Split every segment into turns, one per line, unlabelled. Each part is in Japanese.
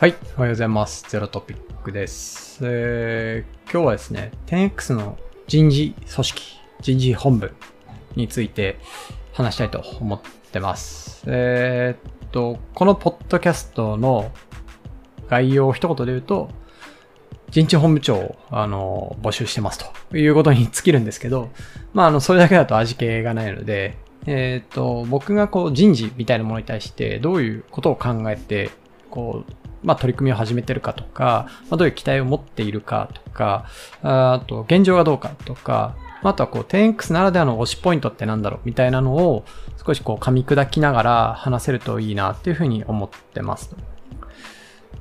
はい、おはようございます。ゼロトピックです。えー今日はですね、10X の人事組織、人事本部について話したいと思ってます。えーっと、このポッドキャストの概要を一言で言うと、人事本部長を、あの、募集してますということに尽きるんですけど、まあ、あの、それだけだと味気がないので、えーっと、僕がこう人事みたいなものに対してどういうことを考えて、こう、まあ、取り組みを始めてるかとか、まあ、どういう期待を持っているかとか、あと、現状がどうかとか、ああとはこう、10X ならではの推しポイントってなんだろうみたいなのを少しこう噛み砕きながら話せるといいなっていうふうに思ってます。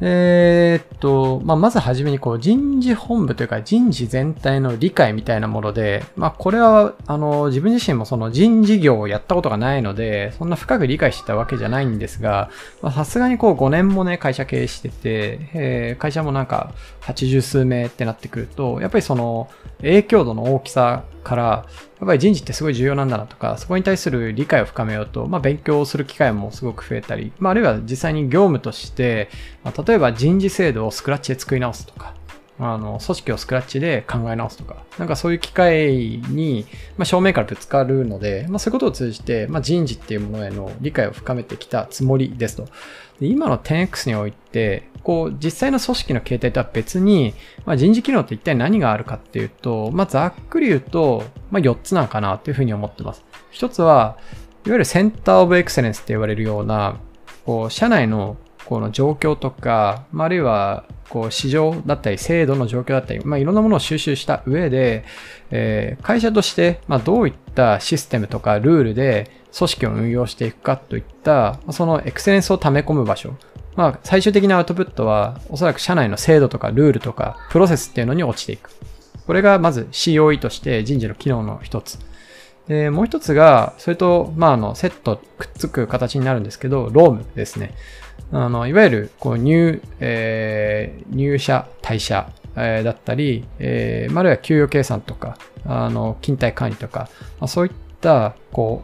えーっと、まあ、まずはじめにこう人事本部というか人事全体の理解みたいなもので、まあ、これはあの自分自身もその人事業をやったことがないので、そんな深く理解してたわけじゃないんですが、さすがにこう5年もね、会社経営してて、えー会社もなんか80数名ってなってくると、やっぱりその影響度の大きさから、やっぱり人事ってすごい重要なんだなとか、そこに対する理解を深めようと、まあ勉強する機会もすごく増えたり、まああるいは実際に業務として、まあ例えば人事制度をスクラッチで作り直すとか、あの、組織をスクラッチで考え直すとか、なんかそういう機会に、まあ、正面からぶつかるので、まあ、そういうことを通じて、まあ、人事っていうものへの理解を深めてきたつもりですと。で今の 10X において、こう、実際の組織の形態とは別に、まあ、人事機能って一体何があるかっていうと、まあ、ざっくり言うと、まあ、4つなんかなっていうふうに思ってます。一つは、いわゆるセンターオブエクセレンスって言われるような、こう、社内のこの状況とか、まあ、あるいは、こう、市場だったり、制度の状況だったり、まあ、いろんなものを収集した上で、えー会社として、まあ、どういったシステムとかルールで組織を運用していくかといった、そのエクセレンスを溜め込む場所。まあ、最終的なアウトプットは、おそらく社内の制度とかルールとか、プロセスっていうのに落ちていく。これがまず COE として人事の機能の一つ。で、もう一つが、それと、まあ、あの、セットくっつく形になるんですけど、ロームですね。あの、いわゆる、こう、入、えー入社、退社、えーだったり、えーあるいは給与計算とか、あの、勤怠管理とか、まあ、そういった、こ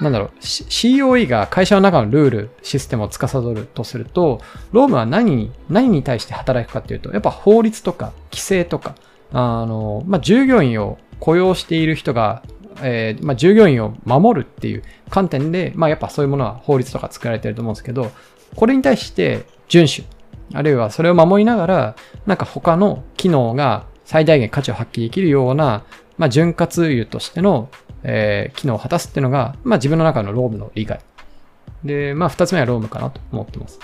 う、なんだろう、C- COE が会社の中のルール、システムを司るとすると、ロームは何に、何に対して働くかっていうと、やっぱ法律とか、規制とか、あの、まあ、従業員を雇用している人が、えーまあ、従業員を守るっていう観点で、まあ、やっぱそういうものは法律とか作られてると思うんですけど、これに対して遵守、あるいはそれを守りながら、なんか他の機能が最大限価値を発揮できるような、まあ、潤滑油としての、えー機能を果たすっていうのが、まあ、自分の中のロームの理解。で、まあ、二つ目はロームかなと思ってます。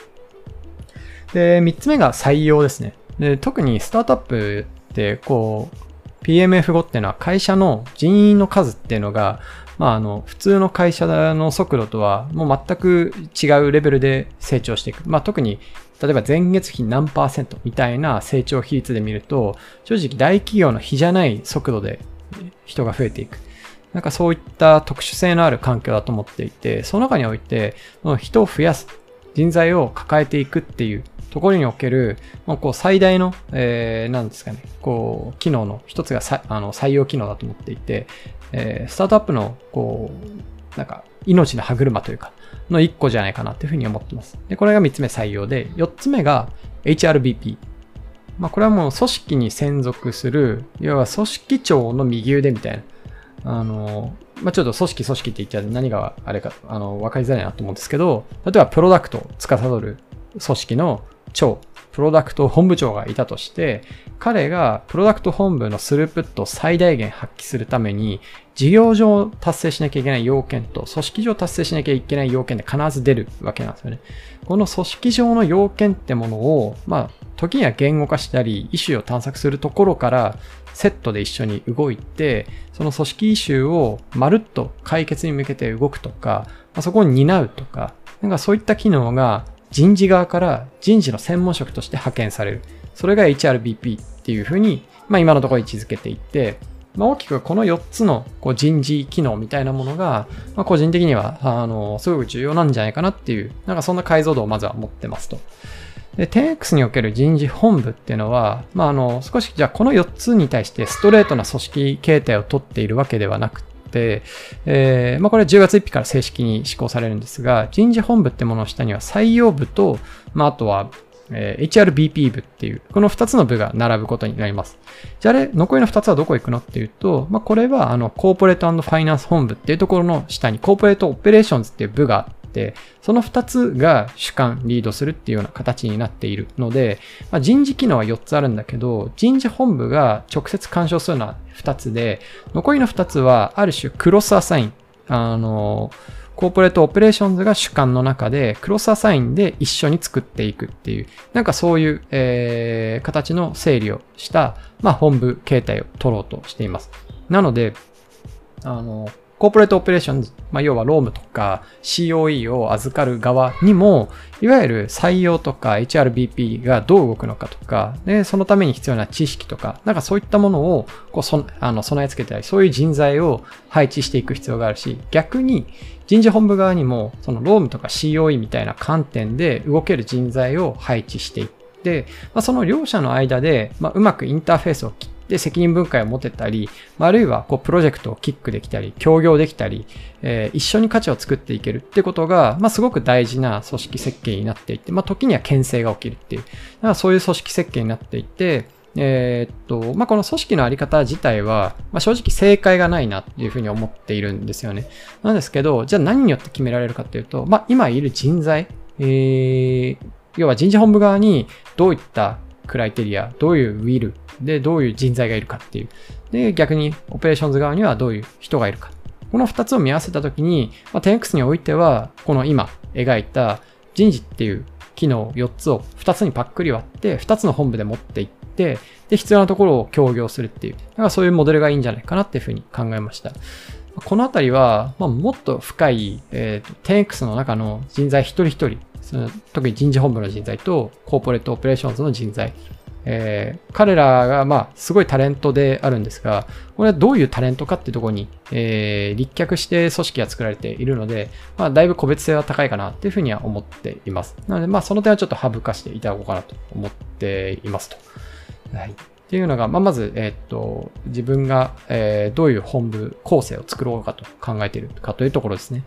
で、三つ目が採用ですね。で、特にスタートアップって、こう、PMF 後っていうのは会社の人員の数っていうのが、まあ、あの、普通の会社の速度とはもう全く違うレベルで成長していく。まあ、特に、例えば前月比何パーセントみたいな成長比率で見ると、正直大企業の比じゃない速度で人が増えていく。なんかそういった特殊性のある環境だと思っていて、その中において、人を増やす、人材を抱えていくっていうところにおける、もうこう最大の、えー、なんですかね、こう、機能の一つがさあの採用機能だと思っていて、えースタートアップの、こう、なんか、命の歯車というか、の一個じゃないかなっていうふうに思ってます。で、これが三つ目採用で、四つ目が HRBP。まあ、これはもう組織に専属する、要は組織長の右腕みたいな。あの、まあ、ちょっと組織組織って言っちゃ何があれか、あの、わかりづらいなと思うんですけど、例えばプロダクトを司る組織の長、プロダクト本部長がいたとして、彼がプロダクト本部のスループットを最大限発揮するために、事業上達成しなきゃいけない要件と、組織上達成しなきゃいけない要件で必ず出るわけなんですよね。この組織上の要件ってものを、まあ、時には言語化したり、イシューを探索するところから、セットで一緒に動いて、その組織イシューをまるっと解決に向けて動くとか、まあそこを担うとか、なんかそういった機能が人事側から人事の専門職として派遣される。それが HRBP っていうふうに、まあ今のところ位置づけていって、まあ、大きくこの4つのこう人事機能みたいなものが、まあ、個人的には、あの、すごく重要なんじゃないかなっていう、なんかそんな解像度をまずは持ってますと。で、10X における人事本部っていうのは、まあ、あの、少し、じゃあこの4つに対してストレートな組織形態をとっているわけではなくて、えーまあ、これは10月1日から正式に施行されるんですが、人事本部ってものの下には採用部と、まあ、あとは、えー HRBP 部っていう、この2つの部が並ぶことになります。じゃああ、残りの2つはどこ行くのっていうと、まあ、これは、あの、コーポレートファイナンス本部っていうところの下に、 Corporate Operations っていう部があって、その2つが主管、リードするっていうような形になっているので、まあ、人事機能は4つあるんだけど、人事本部が直接管掌するのは2つで、残りの2つは、ある種 cross assign、あの、 Corporate Operations が主管の中で、 cross assign で一緒に作っていくっていう、なんかそういう、えー形の整理をした、まあ、本部形態を取ろうとしています。なので、あの、コーポレートオペレーション、まあ、要はロームとか COE を預かる側にも、いわゆる採用とか HRBP がどう動くのかとか、で、そのために必要な知識とか、なんかそういったものをこうそあの備え付けたり、そういう人材を配置していく必要があるし、逆に人事本部側にも、そのロームとか COE みたいな観点で動ける人材を配置していって、まあ、その両者の間で、まあ、うまくインターフェースを切って責任分解を持てたり、ああるいはこうプロジェクトをキックできたり、協業できたり、えー一緒に価値を作っていけるってことが、まあ、すごく大事な組織設計になっていて、まあ、時には牽制が起きるっていう、だからそういう組織設計になっていて、えーっと、まあ、この組織のあり方自体は、まあ、正直正解がないなっていうふうに思っているんですよね。なんですけど、じゃあ何によって決められるかっていうと、まあ、今いる人材、えー要は人事本部側にどういった criteria、どういう will でどういう人材がいるかっていう。で、逆に Operations 側にはどういう人がいるか。この2つを見合わせたときに、まあ、10X においては、この今描いた人事っていう機能4つを2つにパックリ割って、2つの本部で持っていって、で、必要なところを協業するっていう。だからそういうモデルがいいんじゃないかなっていうふうに考えました。このあたりは、まあ、もっと深い、えー、10X の中の人材一人一人、その特に人事本部の人材と Corporate Operations の人材、えー彼らが、まあ、すごいタレントであるんですが、これはどういうタレントかっていうとこに、えー立脚して組織が作られているので、まあ、だいぶ個別性は高いかなっていうふうには思っています。なので、まあ、その点はちょっと省かしていただこうかなと思っていますと。はい。っていうのが、まあ、まず、えーっと、自分が、えーどういう本部構成を作ろうかと考えているかというところですね。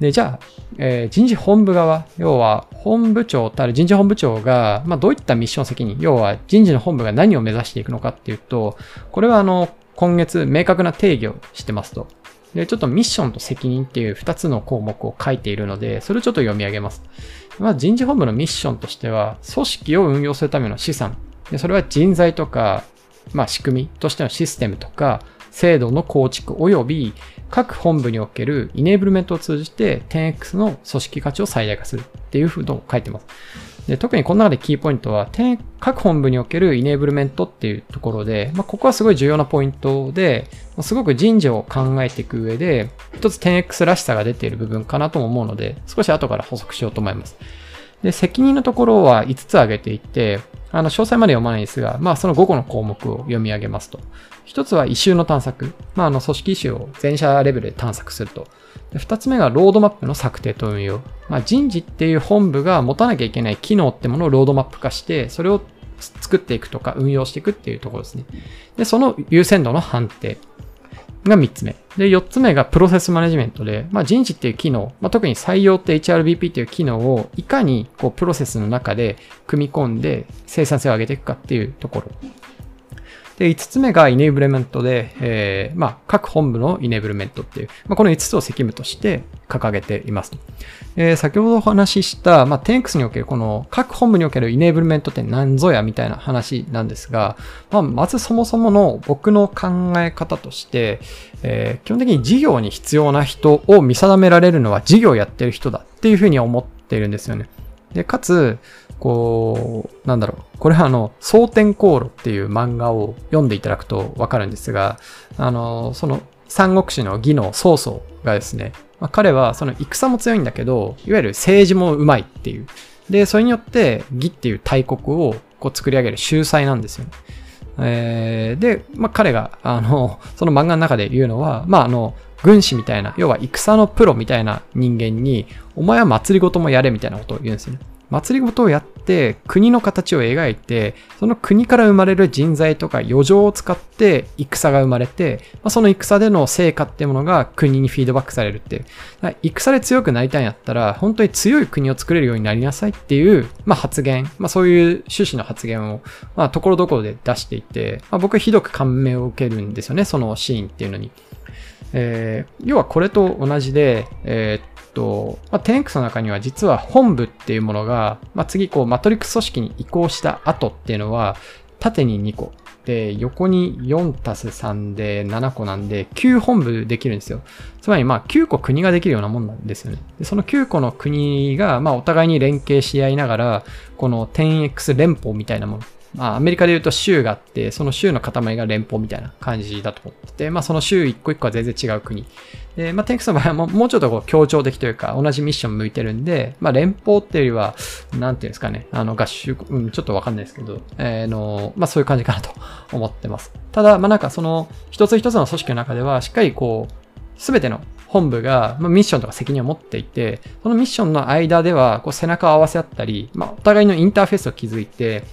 で、じゃあ、えー人事本部側、要は本部長たる人事本部長が、まあ、どういったミッション責任、要は人事の本部が何を目指していくのかっていうと、これはあの、今月明確な定義をしてますと。で、ちょっとミッションと責任っていう2つの項目を書いているので、それをちょっと読み上げます。まあ、人事本部のミッションとしては、組織を運用するための資産。でそれは人材とか、まあ、仕組みとしてのシステムとか、制度の構築及び各本部におけるイネーブルメントを通じて 10X の組織価値を最大化するっていうふうに書いてます。で特にこの中でキーポイントは、各本部におけるイネーブルメントっていうところで、まあ、ここはすごい重要なポイントで、すごく人事を考えていく上で、一つ 10X らしさが出ている部分かなとも思うので、少し後から補足しようと思います。で、責任のところは5つ挙げていて、あの、詳細まで読まないですが、まあ、その5個の項目を読み上げますと。一つは異臭の探索。まあ、あの、組織異臭を全社レベルで探索すると。で二つ目がロードマップの策定と運用。まあ、人事っていう本部が持たなきゃいけない機能ってものをロードマップ化して、それを作っていくとか運用していくっていうところですね。で、その優先度の判定が3つ目。で、4つ目がプロセスマネジメントで、まあ、人事っていう機能、まあ、特に採用って HRBP っていう機能をいかにこうプロセスの中で組み込んで生産性を上げていくかっていうところ。で、5つ目がイネーブルメントで、えーまあ、各本部のイネーブルメントっていう、まあ、この5つを責務として掲げています。えー先ほどお話しした、まあ、10X におけるこの各本部におけるイネーブルメントって何ぞやみたいな話なんですが、まあ、まずそもそもの僕の考え方として、えー基本的に事業に必要な人を見定められるのは事業やってる人だっていうふうに思っているんですよね。で、かつ、こう、なんだろう。これはあの、蒼天航路っていう漫画を読んでいただくとわかるんですが、あの、その三国志の義の曹操がですね、まあ、彼はその戦も強いんだけど、いわゆる政治もうまいっていう。で、それによって義っていう大国をこう作り上げる秀才なんですよね。えーで、まあ、彼が、あの、その漫画の中で言うのは、まあ、あの、軍師みたいな、要は戦のプロみたいな人間に、お前は祭りごともやれみたいなことを言うんですよね。祭りごとをやって国の形を描いて、その国から生まれる人材とか余剰を使って戦が生まれて、まあ、その戦での成果っていうものが国にフィードバックされるって。戦で強くなりたいんやったら、本当に強い国を作れるようになりなさいっていう、まあ、発言、まあ、そういう趣旨の発言を、まあ、ところどころで出していて、まあ、僕はひどく感銘を受けるんですよね、そのシーンっていうのに。えー、要はこれと同じで、えー、と、まあ、10X の中には実は本部っていうものが、まあ、次こうマトリックス組織に移行した後っていうのは、縦に2個。で、横に4たす3で7個なんで、9本部できるんですよ。つまり、まあ、9個国ができるようなもんなんですよね。でその9個の国が、まあ、お互いに連携し合いながら、この 10X 連邦みたいなもの、まあ、アメリカで言うと州があって、その州の塊が連邦みたいな感じだと思ってて、まあ、その州一個一個は全然違う国。で、まあ、テンクスの場合はももうちょっとこう協調的というか、同じミッション向いてるんで、まあ、連邦っていうよりは、なんていうんですかね、あの、合衆、うん、ちょっとわかんないですけど、えー、の、まあ、そういう感じかなと思ってます。ただ、まあ、なんかその、一つ一つの組織の中では、しっかりこう、すべての本部が、まあ、ミッションとか責任を持っていて、そのミッションの間では、こう背中を合わせ合ったり、まあ、お互いのインターフェースを築いて、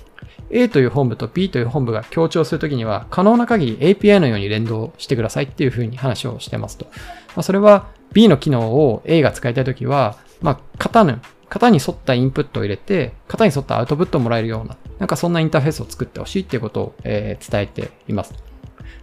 A という本部と B という本部が協調するときには、可能な限り API のように連動してくださいっていうふうに話をしてますと。まあ、それは B の機能を A が使いたいときは、まあ、型の、型に沿ったインプットを入れて、型に沿ったアウトプットをもらえるような、なんかそんなインターフェースを作ってほしいっていうことを、えー、伝えています。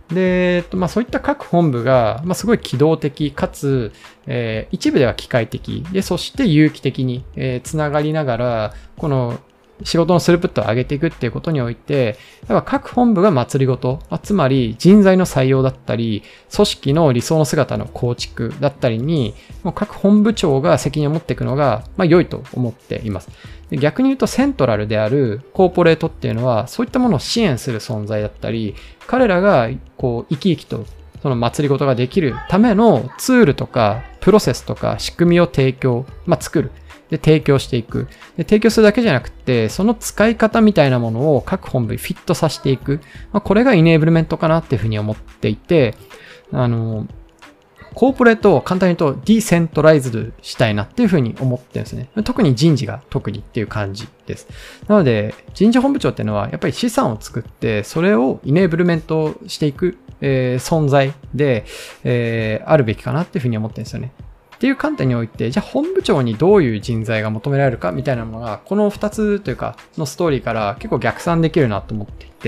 で、えっとまあ、そういった各本部が、まあ、すごい機動的かつ、えー、一部では機械的で、そして有機的に、えー、つながりながら、この仕事のスループットを上げていくっていうことにおいて、やっぱ各本部が祭りごと、つまり人材の採用だったり、組織の理想の姿の構築だったりに、もう各本部長が責任を持っていくのが、まあ良いと思っています。逆に言うとセントラルであるコーポレートっていうのは、そういったものを支援する存在だったり、彼らがこう生き生きとその祭りごとができるためのツールとかプロセスとか仕組みを提供、まあ、作る。で、提供していく。で、提供するだけじゃなくて、その使い方みたいなものを各本部にフィットさせていく。まあ、これがイネーブルメントかなっていうふうに思っていて、あの、コーポレートを簡単に言うとディセントライズドしたいなっていうふうに思ってるんですね。特に人事が特にっていう感じです。なので、人事本部長っていうのはやっぱり資産を作って、それをイネーブルメントしていく、えー、存在で、えー、あるべきかなっていうふうに思ってるんですよね。っていう観点において、じゃあ本部長にどういう人材が求められるかみたいなものが、この2つというか、のストーリーから結構逆算できるなと思っていて、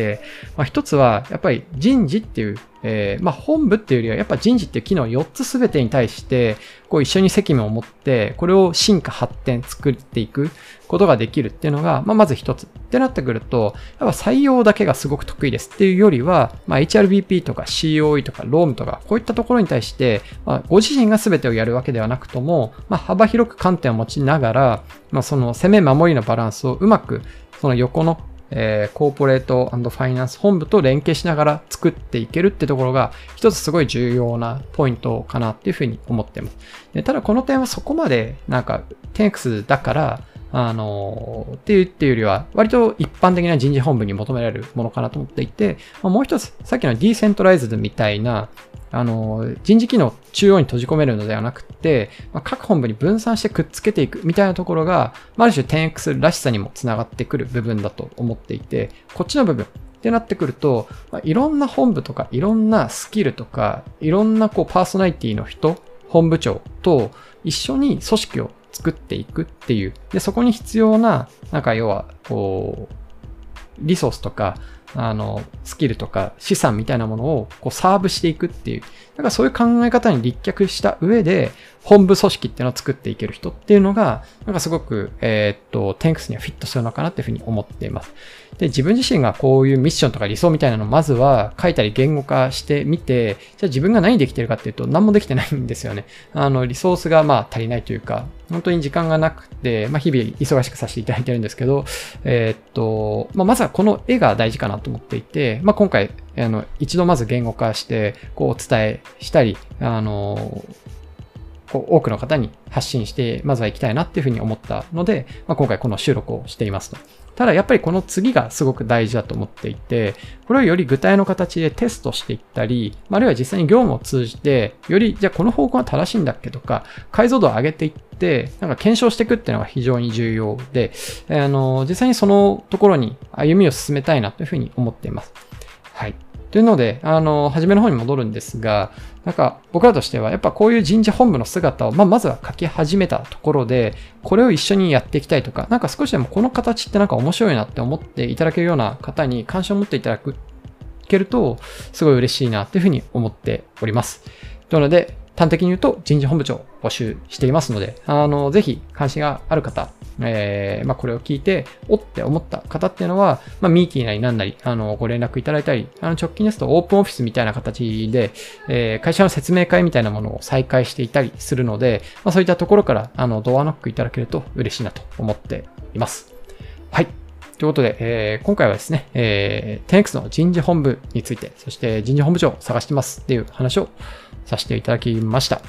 まあ、1つは、やっぱり人事っていうえー、まあ、本部っていうよりは、やっぱ人事っていう機能4つすべてに対して、こう一緒に責務を持って、これを進化発展作っていくことができるっていうのが、まあ、まず一つ。ってなってくると、やっぱ採用だけがすごく得意ですっていうよりは、まあ、HRBP とか COE とか ROM とか、こういったところに対して、まあ、ご自身が全てをやるわけではなくとも、まあ、幅広く観点を持ちながら、まあ、その攻め守りのバランスをうまく、その横のえー、コーポレートファイナンス本部と連携しながら作っていけるってところが一つすごい重要なポイントかなっていうふうに思ってます。でただこの点はそこまでなんか 10X だからあのー、っていうっていうよりは、割と一般的な人事本部に求められるものかなと思っていて、もう一つ、さっきのディーセントライズドみたいな、あの、人事機能中央に閉じ込めるのではなくて、まあ、各本部に分散してくっつけていくみたいなところが、まあ、ある種 10X らしさにもつながってくる部分だと思っていて、こっちの部分ってなってくると、まあ、いろんな本部とか、いろんなスキルとか、いろんなこうパーソナリティの人、本部長と一緒に組織を作っていくっていう。で、そこに必要な、なんか要は、こう、リソースとか、あの、スキルとか資産みたいなものをこうサーブしていくっていう。だからそういう考え方に立脚した上で、本部組織っていうのを作っていける人っていうのが、なんかすごく、えー、っと、テンクスにはフィットするのかなっていうふうに思っています。で、自分自身がこういうミッションとか理想みたいなのをまずは書いたり言語化してみて、じゃあ自分が何できてるかっていうと何もできてないんですよね。あの、リソースがまあ足りないというか、本当に時間がなくて、まあ日々忙しくさせていただいてるんですけど、えー、っと、まあまずはこの絵が大事かなと思っていて、まあ今回、あの、一度まず言語化して、こうお伝えしたり、あの、こう多くの方に発信して、まずは行きたいなっていうふうに思ったので、まあ、今回この収録をしていますと。ただやっぱりこの次がすごく大事だと思っていて、これをより具体の形でテストしていったり、あるいは実際に業務を通じて、よりじゃあこの方向は正しいんだっけとか、解像度を上げていって、なんか検証していくっていうのが非常に重要で、あの、実際にそのところに歩みを進めたいなというふうに思っています。はい。というので、あの、初めの方に戻るんですが、なんか僕らとしてはやっぱこういう人事本部の姿を、まあ、まずは書き始めたところで、これを一緒にやっていきたいとか、なんか少しでもこの形ってなんか面白いなって思っていただけるような方に関心を持っていただけると、すごい嬉しいなっていうふうに思っております。なので、端的に言うと人事本部長募集していますので、あの、ぜひ関心がある方、えー、まあ、これを聞いて、おって思った方っていうのは、まあ、ミーティーなりなんなり、あの、ご連絡いただいたり、あの、直近ですとオープンオフィスみたいな形で、えー、会社の説明会みたいなものを再開していたりするので、まあ、そういったところから、あの、ドアノックいただけると嬉しいなと思っています。はい。ということで、えー、今回はですね、えー、10X の人事本部について、そして人事本部長を探してますっていう話をさせていただきました。